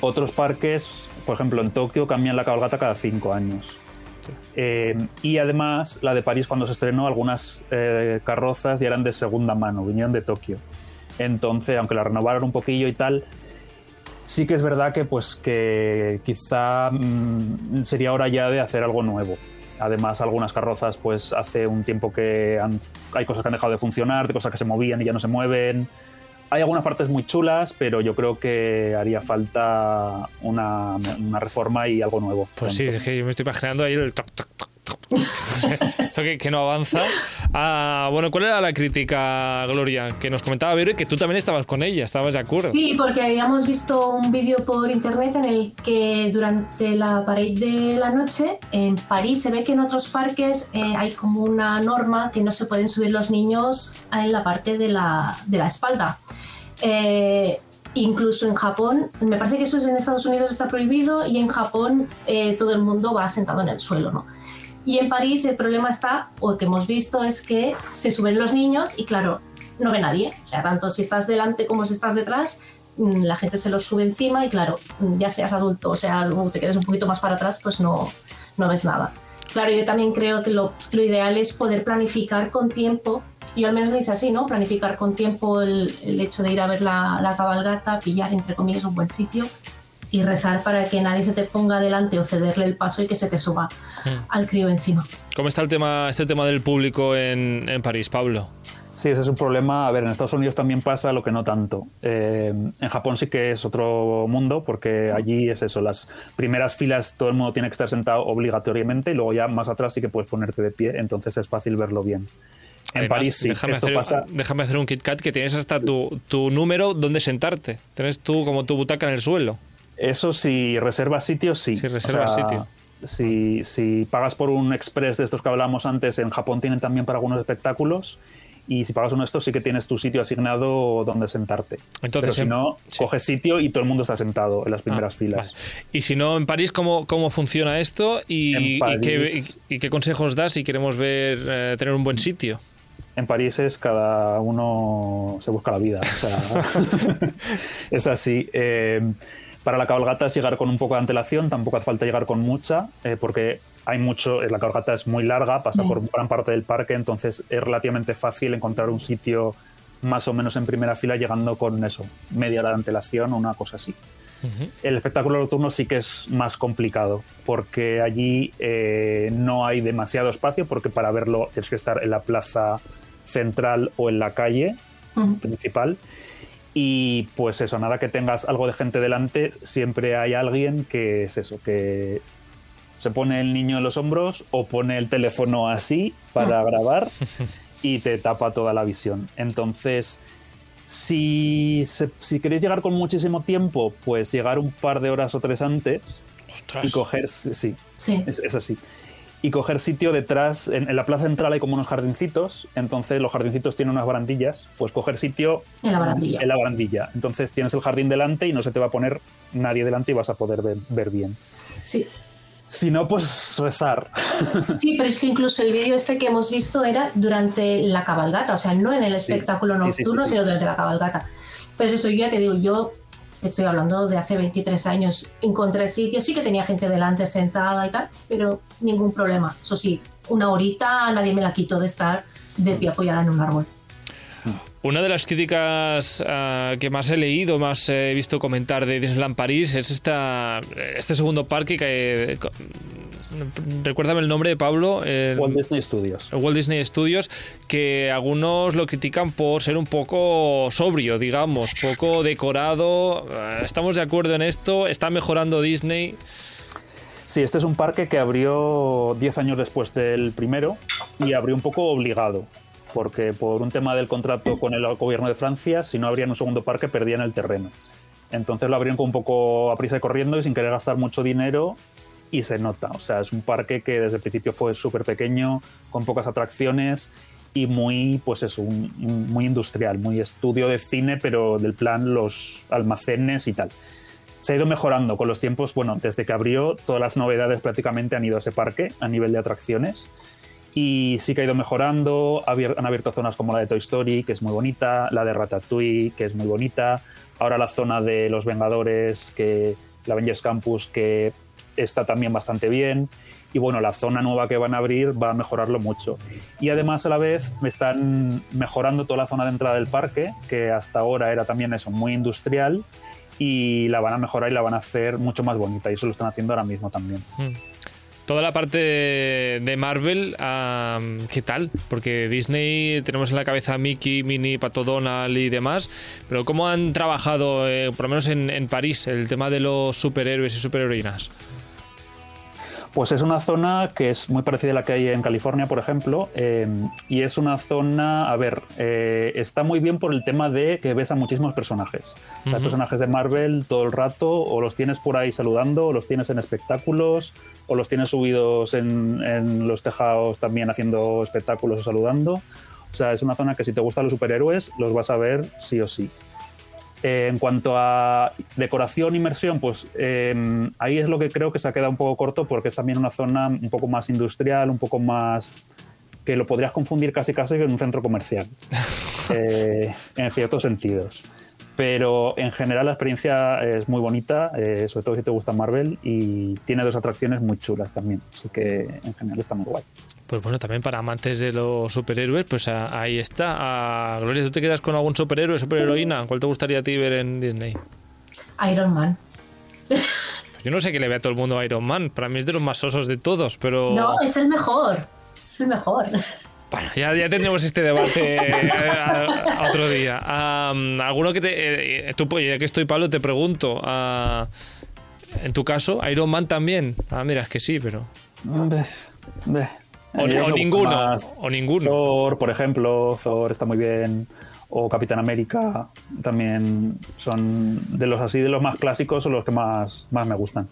Otros parques, por ejemplo en Tokio, cambian la cabalgata cada cinco años. Eh, y además, la de París, cuando se estrenó, algunas carrozas ya eran de segunda mano, vinieron de Tokio. Entonces, aunque la renovaron un poquillo y tal, sí que es verdad que pues que quizá mm, sería hora ya de hacer algo nuevo. Además, algunas carrozas pues hace un tiempo que han hay cosas que han dejado de funcionar, de cosas que se movían y ya no se mueven. Hay algunas partes muy chulas, pero yo creo que haría falta una, una reforma y algo nuevo. Pues sí, es que yo me estoy imaginando ahí el toc, toc, toc, Esto que, que, no avanza. Ah, bueno, ¿cuál era la crítica, Gloria? Que nos comentaba Vero y que tú también estabas con ella, estabas de acuerdo. Sí, porque habíamos visto un vídeo por internet en el que durante la pared de la noche en París se ve que en otros parques eh, hay como una norma que no se pueden subir los niños en la parte de la, de la espalda. Eh, incluso en Japón, me parece que eso es en Estados Unidos está prohibido y en Japón eh, todo el mundo va sentado en el suelo, ¿no? Y en París el problema está, o que hemos visto, es que se suben los niños y claro, no ve nadie. O sea, tanto si estás delante como si estás detrás, mm, la gente se los sube encima y claro, mm, ya seas adulto o sea, te quedes un poquito más para atrás, pues no, no ves nada. Claro, yo también creo que lo, lo ideal es poder planificar con tiempo yo al menos lo hice así, ¿no? Planificar con tiempo el, el hecho de ir a ver la, la, cabalgata, pillar, entre comillas, un buen sitio y rezar para que nadie se te ponga delante o cederle el paso y que se te suba hmm. al crío encima. ¿Cómo está el tema, este tema del público en, en París, Pablo? Sí, ese es un problema. A ver, en Estados Unidos también pasa lo que no tanto. Eh, en Japón sí que es otro mundo porque allí es eso, las primeras filas todo el mundo tiene que estar sentado obligatoriamente y luego ya más atrás sí que puedes ponerte de pie, entonces es fácil verlo bien. En París sí, déjame esto hacer, pasa. Déjame hacer un KitKat que tienes hasta tu, tu número donde sentarte. Tienes tú como tu butaca en el suelo. Eso si reservas sitio, sí. Si reservas o sea, sitio. Si, si pagas por un express de estos que hablábamos antes, en Japón tienen también para algunos espectáculos. Y si pagas uno de estos, sí que tienes tu sitio asignado donde sentarte. Entonces, Pero si en- no, sí. coges sitio y todo el mundo está sentado en las primeras Ah, filas. vale. Y si no, en París, ¿cómo, cómo funciona esto? Y, En y París- qué, y- y qué consejos das si queremos ver eh, tener un buen sitio? En París es cada uno se busca la vida. O sea, es así. Eh, para la cabalgata es llegar con un poco de antelación, tampoco hace falta llegar con mucha, eh, porque hay mucho, eh, la cabalgata es muy larga, pasa Sí. por gran parte del parque, entonces es relativamente fácil encontrar un sitio más o menos en primera fila llegando con eso, media hora de antelación o una cosa así. El espectáculo nocturno sí que es más complicado, porque allí eh, no hay demasiado espacio, porque para verlo tienes que estar en la plaza central o en la calle Ujú. principal. Y pues eso, nada que tengas algo de gente delante, siempre hay alguien que es eso, que se pone el niño en los hombros o pone el teléfono así para grabar y te tapa toda la visión. Entonces, si, se- si queréis llegar con muchísimo tiempo, pues llegar un par de horas o tres antes Ostras. y coger, sí, Sí. es, es así. Y coger sitio detrás, en, en la plaza central hay como unos jardincitos, entonces los jardincitos tienen unas barandillas, pues coger sitio En la barandilla. en la barandilla. Entonces tienes el jardín delante y no se te va a poner nadie delante y vas a poder ver, ver bien. Sí. Si no, pues rezar. Sí, pero es que incluso el vídeo este que hemos visto era durante la cabalgata, o sea, no en el espectáculo Sí, sí, sí, nocturno, sí. sino durante la cabalgata. Pues eso, yo ya te digo, yo estoy hablando de hace 23 años, encontré sitios, sí que tenía gente delante sentada y tal, pero ningún problema. Eso sí, una horita nadie me la quitó de estar de pie apoyada en un árbol. Una de las críticas ah, que más he leído, más he visto comentar de Disneyland París es esta, este segundo parque que... Recuérdame el nombre de Pablo. el- Walt Disney Studios. Walt Disney Studios, que algunos lo critican por ser un poco sobrio, digamos, poco decorado. Eh, Estamos de acuerdo en esto, está mejorando Disney. Sí, este es un parque que abrió 10 años después del primero y abrió un poco obligado, porque por un tema del contrato con el gobierno de Francia, si no abrían un segundo parque perdían el terreno. Entonces lo abrieron con un poco a prisa y corriendo y sin querer gastar mucho dinero y se nota. O sea, es un parque que desde el principio fue súper pequeño, con pocas atracciones y muy, pues eso, un- muy industrial, muy estudio de cine, pero del plan los almacenes y tal se ha ido mejorando con los tiempos. Bueno, desde que abrió, todas las novedades prácticamente han ido a ese parque a nivel de atracciones. Y sí que ha ido mejorando. Han abierto zonas como la de Toy Story, que es muy bonita, la de Ratatouille, que es muy bonita. Ahora la zona de los Vengadores, que la Avengers Campus, que está también bastante bien. Y bueno, la zona nueva que van a abrir va a mejorarlo mucho. Y además a la vez están mejorando toda la zona de entrada del parque, que hasta ahora era también eso, muy industrial y la van a mejorar y la van a hacer mucho más bonita y eso lo están haciendo ahora mismo también. Mm. Toda la parte de Marvel, ¿qué tal? Porque Disney tenemos en la cabeza a Mickey, Minnie, Pato Donald y demás, pero ¿cómo han trabajado, eh, por lo menos en, en París, el tema de los superhéroes y superheroínas? Pues es una zona que es muy parecida a la que hay en California, por ejemplo, eh, y es una zona, a ver, eh, está muy bien por el tema de que ves a muchísimos personajes. O sea, personajes de Marvel todo el rato, o los tienes por ahí saludando, o los tienes en espectáculos, o los tienes subidos en, en los tejados también haciendo espectáculos o saludando. O sea, es una zona que si te gustan los superhéroes, los vas a ver sí o sí. Eh, en cuanto a decoración, inmersión, pues em, ahí es lo que creo que se ha quedado un poco corto porque es también una zona un poco más industrial, un poco más que lo podrías confundir casi casi con un centro comercial, eh, en ciertos sentidos. Pero en general la experiencia es muy bonita, eh, sobre todo si te gusta Marvel, y tiene dos atracciones muy chulas también. Así que en general está muy guay. Pues bueno, también para amantes de los superhéroes, pues ahí está. Gloria, ¿tú te quedas con algún superhéroe, superheroína? ¿Cuál te gustaría a ti ver en Disney? Iron Man. Yo no sé qué le ve a todo el mundo a Iron Man. Para mí es de los más osos de todos, pero... No, es el mejor. Es el mejor. Bueno, ya, ya tendremos este debate eh, a, otro día. ¿Alguno que te... Eh, eh, tú, pues, ya que estoy, Pablo, te pregunto. en tu caso, Iron Man también. Ah, mira, es que sí, pero... O, ninguno. O ninguno. Thor, por ejemplo, Thor está muy bien. O Capitán América también son de los así de los más clásicos o los que más, más me gustan.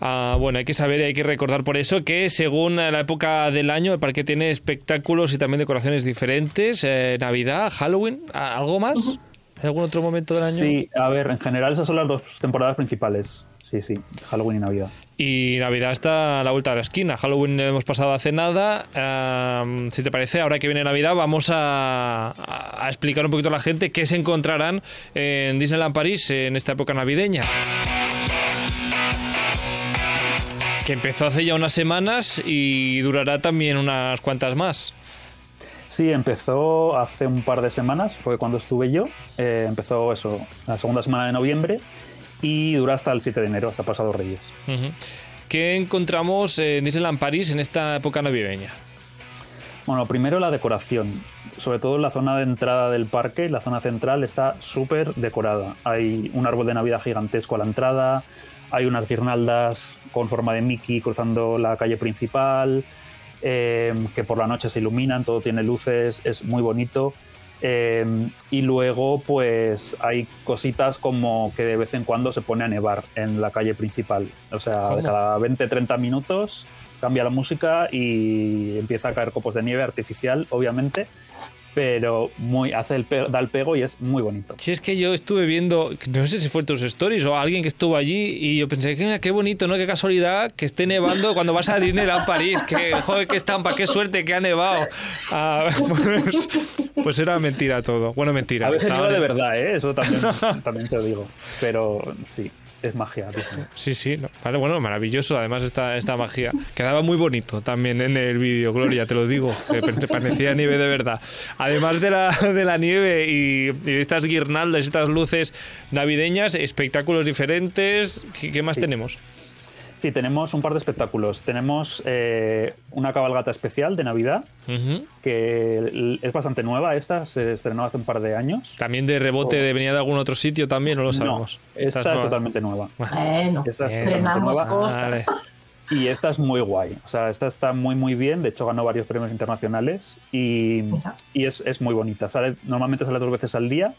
Ah, bueno, hay que saber y hay que recordar por eso que según la época del año el parque tiene espectáculos y también decoraciones diferentes. Eh, Navidad, Halloween, ¿algo más? ¿Hay algún otro momento del año? Sí, a ver, en general esas son las dos temporadas principales. Sí, sí, Halloween y Navidad. Y Navidad está a la vuelta de la esquina. Halloween hemos pasado hace nada. si te parece, ahora que viene Navidad, vamos a, explicar un poquito a la gente qué se encontrarán en Disneyland París en esta época navideña. Que empezó hace ya unas semanas y durará también unas cuantas más. Sí, empezó hace un par de semanas, fue cuando estuve yo. Eh, empezó eso, la segunda semana de noviembre y dura hasta el 7 de enero, hasta pasado Reyes. ¿Qué encontramos en Disneyland París en esta época navideña? Bueno, primero la decoración. Sobre todo en la zona de entrada del parque, la zona central está súper decorada. Hay un árbol de Navidad gigantesco a la entrada, hay unas guirnaldas con forma de Mickey cruzando la calle principal, eh, que por la noche se iluminan, todo tiene luces, es muy bonito. Em, y luego, pues hay cositas como que de vez en cuando se pone a nevar en la calle principal. O sea, cada 20-30 minutos cambia la música y empieza a caer copos de nieve artificial, obviamente pero muy hace el da el pego y es muy bonito. Si es que yo estuve viendo, no sé si fue tus stories o alguien que estuvo allí y yo pensé que qué bonito, ¿no? Qué casualidad que esté nevando cuando vas a Disneyland París, que joder, qué estampa, qué suerte que ha nevado. Ah, pues, pues, era mentira todo. Bueno, mentira. A veces nieva de verdad, ¿eh? Eso también, también te lo digo. Pero sí es magia. Sí, sí. Vale, bueno, maravilloso. Además, esta, esta magia. Quedaba muy bonito también en el vídeo, Gloria, te lo digo. parecía nieve de verdad. Además de la, de la nieve y, de estas guirnaldas, estas luces navideñas, espectáculos diferentes. ¿Qué, más tenemos? Sí, tenemos un par de espectáculos. Tenemos eh, una cabalgata especial de Navidad, que es bastante nueva. Esta se estrenó hace un par de años. ¿También de rebote de venía de algún otro sitio también? No lo sabemos. esta, es totalmente nueva. Bueno, esta es cosas. Y esta es muy guay. O sea, esta está muy, muy bien. De hecho, ganó varios premios internacionales y, y es, es, muy bonita. Sale, normalmente sale dos veces al día,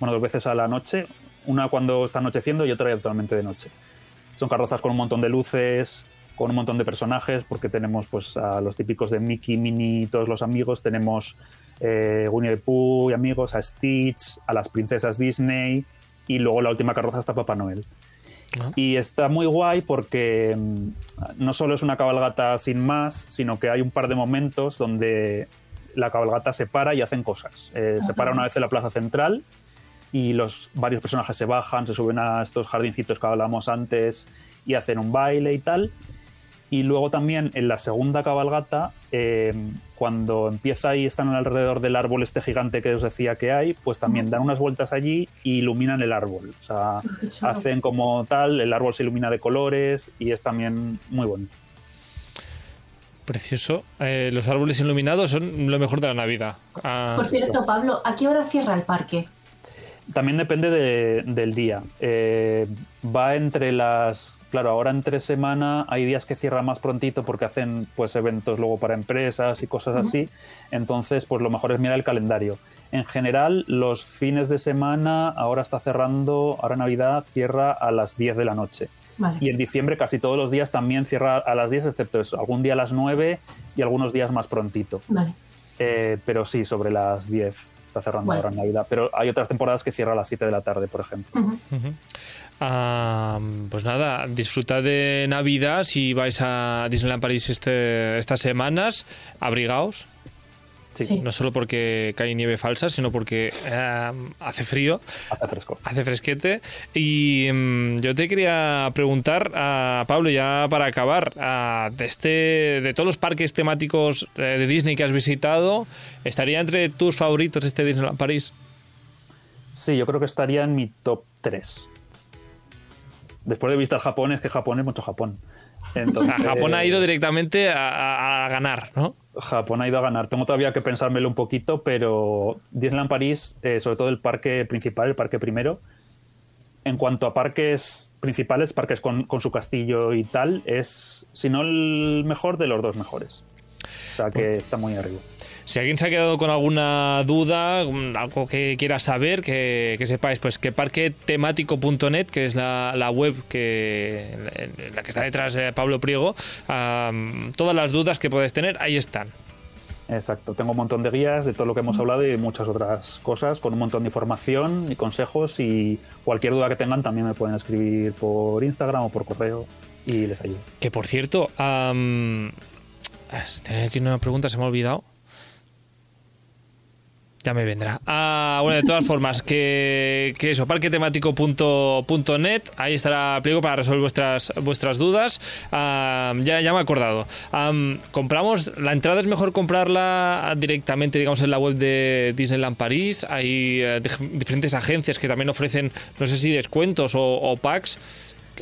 bueno, dos veces a la noche. Una cuando está anocheciendo y otra totalmente de noche. Son carrozas con un montón de luces, con un montón de personajes, porque tenemos pues a los típicos de Mickey, Minnie, todos los amigos. Tenemos eh, Winnie the Pooh y amigos, a Stitch, a las princesas Disney y luego la última carroza está Papá Noel. Ah. Y está muy guay porque mm, no solo es una cabalgata sin más, sino que hay un par de momentos donde la cabalgata se para y hacen cosas. Eh, se para una vez en la plaza central y los varios personajes se bajan, se suben a estos jardincitos que hablábamos antes y hacen un baile y tal. Y luego también en la segunda cabalgata, eh, cuando empieza y están alrededor del árbol este gigante que os decía que hay, pues también dan unas vueltas allí y iluminan el árbol. O sea, hacen como tal, el árbol se ilumina de colores y es también muy bonito. Precioso. Eh, los árboles iluminados son lo mejor de la Navidad. Ah, Por cierto, Pablo, ¿a qué hora cierra el parque? También depende de- del día. Eh, va entre las. Claro, ahora entre semana hay días que cierra más prontito porque hacen pues eventos luego para empresas y cosas así. Entonces, pues lo mejor es mirar el calendario. En general, los fines de semana ahora está cerrando, ahora Navidad cierra a las 10 de la noche. Vale. Y en diciembre casi todos los días también cierra a las 10, excepto eso, algún día a las 9 y algunos días más prontito. Vale. Eh, pero sí, sobre las 10 está cerrando Bueno. ahora en Navidad. Pero hay otras temporadas que cierra a las 7 de la tarde, por ejemplo. Ah, pues nada, disfrutad de Navidad si vais a Disneyland París este, estas semanas, abrigaos, Sí, no solo porque cae nieve falsa, sino porque eh, hace frío, hace fresco. hace fresquete. Y mm, yo te quería preguntar, a Pablo, ya para acabar, de, este, de todos los parques temáticos eh, de Disney que has visitado, ¿estaría entre tus favoritos este Disneyland París? Sí, yo creo que estaría en mi top 3. Después de visitar Japón, es que Japón es mucho Japón. Entonces, A Japón ha ido directamente a, a- a ganar, ¿no? Japón ha ido a ganar. Tengo todavía que pensármelo un poquito, pero Disneyland París, eh, sobre todo el parque principal, el parque primero, en cuanto a parques principales, parques con, con su castillo y tal, es, si no el mejor, de los dos mejores. O sea que está muy arriba. Si alguien se ha quedado con alguna duda, algo que quiera saber, que, que sepáis, pues que parquetemático.net, que es la, la web que la que está detrás de Pablo Priego, todas las dudas que podéis tener, ahí están. Exacto, tengo un montón de guías de todo lo que hemos hablado y muchas otras cosas, con un montón de información y consejos y cualquier duda que tengan también me pueden escribir por Instagram o por correo y les ayudo. Que por cierto, ah, tenía aquí una pregunta, se me ha olvidado. Ya me vendrá. Ah, bueno, de todas formas, que, que eso, parquetemático.net, ahí estará pliego para resolver vuestras, vuestras dudas. Ah, ya, ya me he acordado. Am, compramos, la entrada es mejor comprarla directamente, digamos, en la web de Disneyland París. Hay eh, dif- diferentes agencias que también ofrecen, no sé si descuentos o, o packs.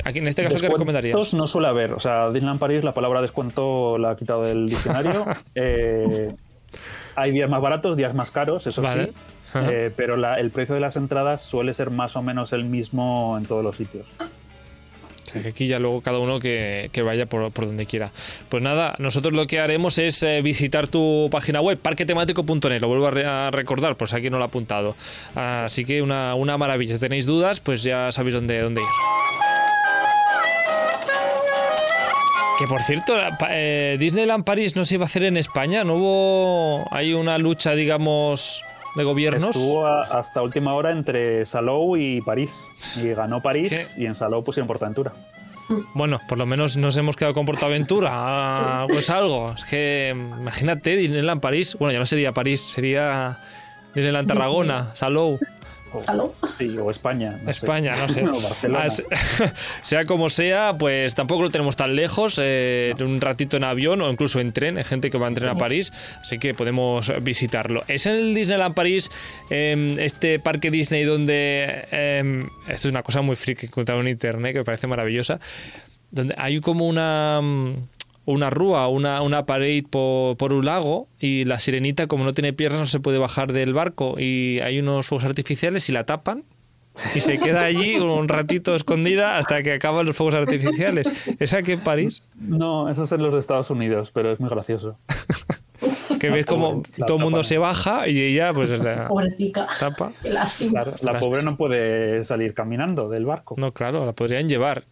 Aquí, en este caso, ¿qué recomendarías? Descuentos no suele haber, o sea, Disneyland París la palabra descuento la ha quitado del diccionario. Eh, hay días más baratos, días más caros, eso Vale. sí. Eh, pero la- el precio de las entradas suele ser más o menos el mismo en todos los sitios. O sea, que aquí ya luego cada uno que, que vaya por, por donde quiera. Pues nada, nosotros lo que haremos es eh, visitar tu página web, parquetemático.net, lo vuelvo a, re- a recordar, por si aquí no lo ha apuntado. Así que una, una maravilla. Si tenéis dudas, pues ya sabéis dónde, dónde ir. Que por cierto, eh, Disneyland París no se iba a hacer en España, no hubo. Hay una lucha, digamos, de gobiernos. Estuvo a- hasta última hora entre Salou y París. Y ganó París Es y en Salou pusieron Portaventura. Bueno, por lo menos nos hemos quedado con Portaventura. Ah, Pues algo. Es que imagínate Disneyland París. Bueno, ya no sería París, sería Disneyland Tarragona, Salou, Salud. Sí, o España. no sé. España, no sé. O. Ah, sea como sea, pues tampoco lo tenemos tan lejos. eh, Un ratito en avión o incluso en tren. Hay gente que va en tren a París, así que podemos visitarlo. Es en el Disneyland París, em, este parque Disney donde. em, esto es una cosa muy friki que he encontrado en internet que me parece maravillosa. Donde hay como una. Una rúa, una, una pared por, por un lago y la sirenita como no tiene piernas no se puede bajar del barco y hay unos fuegos artificiales y la tapan y se queda allí un ratito escondida hasta que acaban los fuegos artificiales. ¿Es aquí en París? No, eso es en los de Estados Unidos, pero es muy gracioso. Que ves como La todo el mundo se baja y ella pues la Pobrecita. tapa. Lástima. La pobre no puede salir caminando del barco. No, claro, la podrían llevar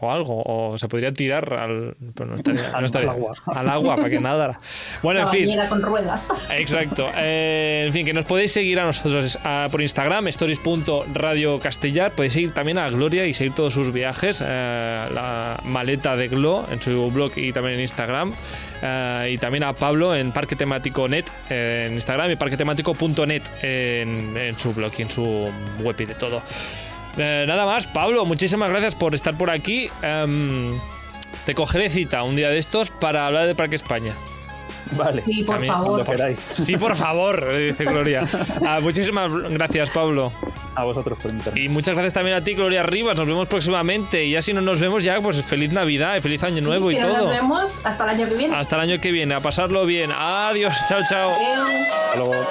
o algo, o se podría tirar al, pero no estaría- no Al- estaría- al agua. al agua para que nadara. Bueno, en fin. con ruedas. Exacto. Eh, en fin, que nos podéis seguir a nosotros ah, por Instagram, stories.radiocastellar. Podéis seguir también a Gloria y seguir todos sus viajes. eh, la maleta de Glo en su blog y también en Instagram. Eh, y también a Pablo en Parque Temático Net eh, en Instagram y parquetemático.net en, en su blog y en su web y de todo. Eh, nada más, Pablo, muchísimas gracias por estar por aquí. Em, te cogeré cita un día de estos para hablar de Parque España. Vale. Sí, por También, favor. Queráis. Sí, por favor, dice Gloria. Ah, muchísimas gracias, Pablo. A vosotros por invitarme. Y muchas gracias también a ti, Gloria Rivas. Nos vemos próximamente. Y ya si no nos vemos ya, pues feliz Navidad y feliz Año Nuevo si y no todo. nos vemos hasta el año que viene. Hasta el año que viene. A pasarlo bien. Adiós. Chao, chao. Adiós. Hasta luego.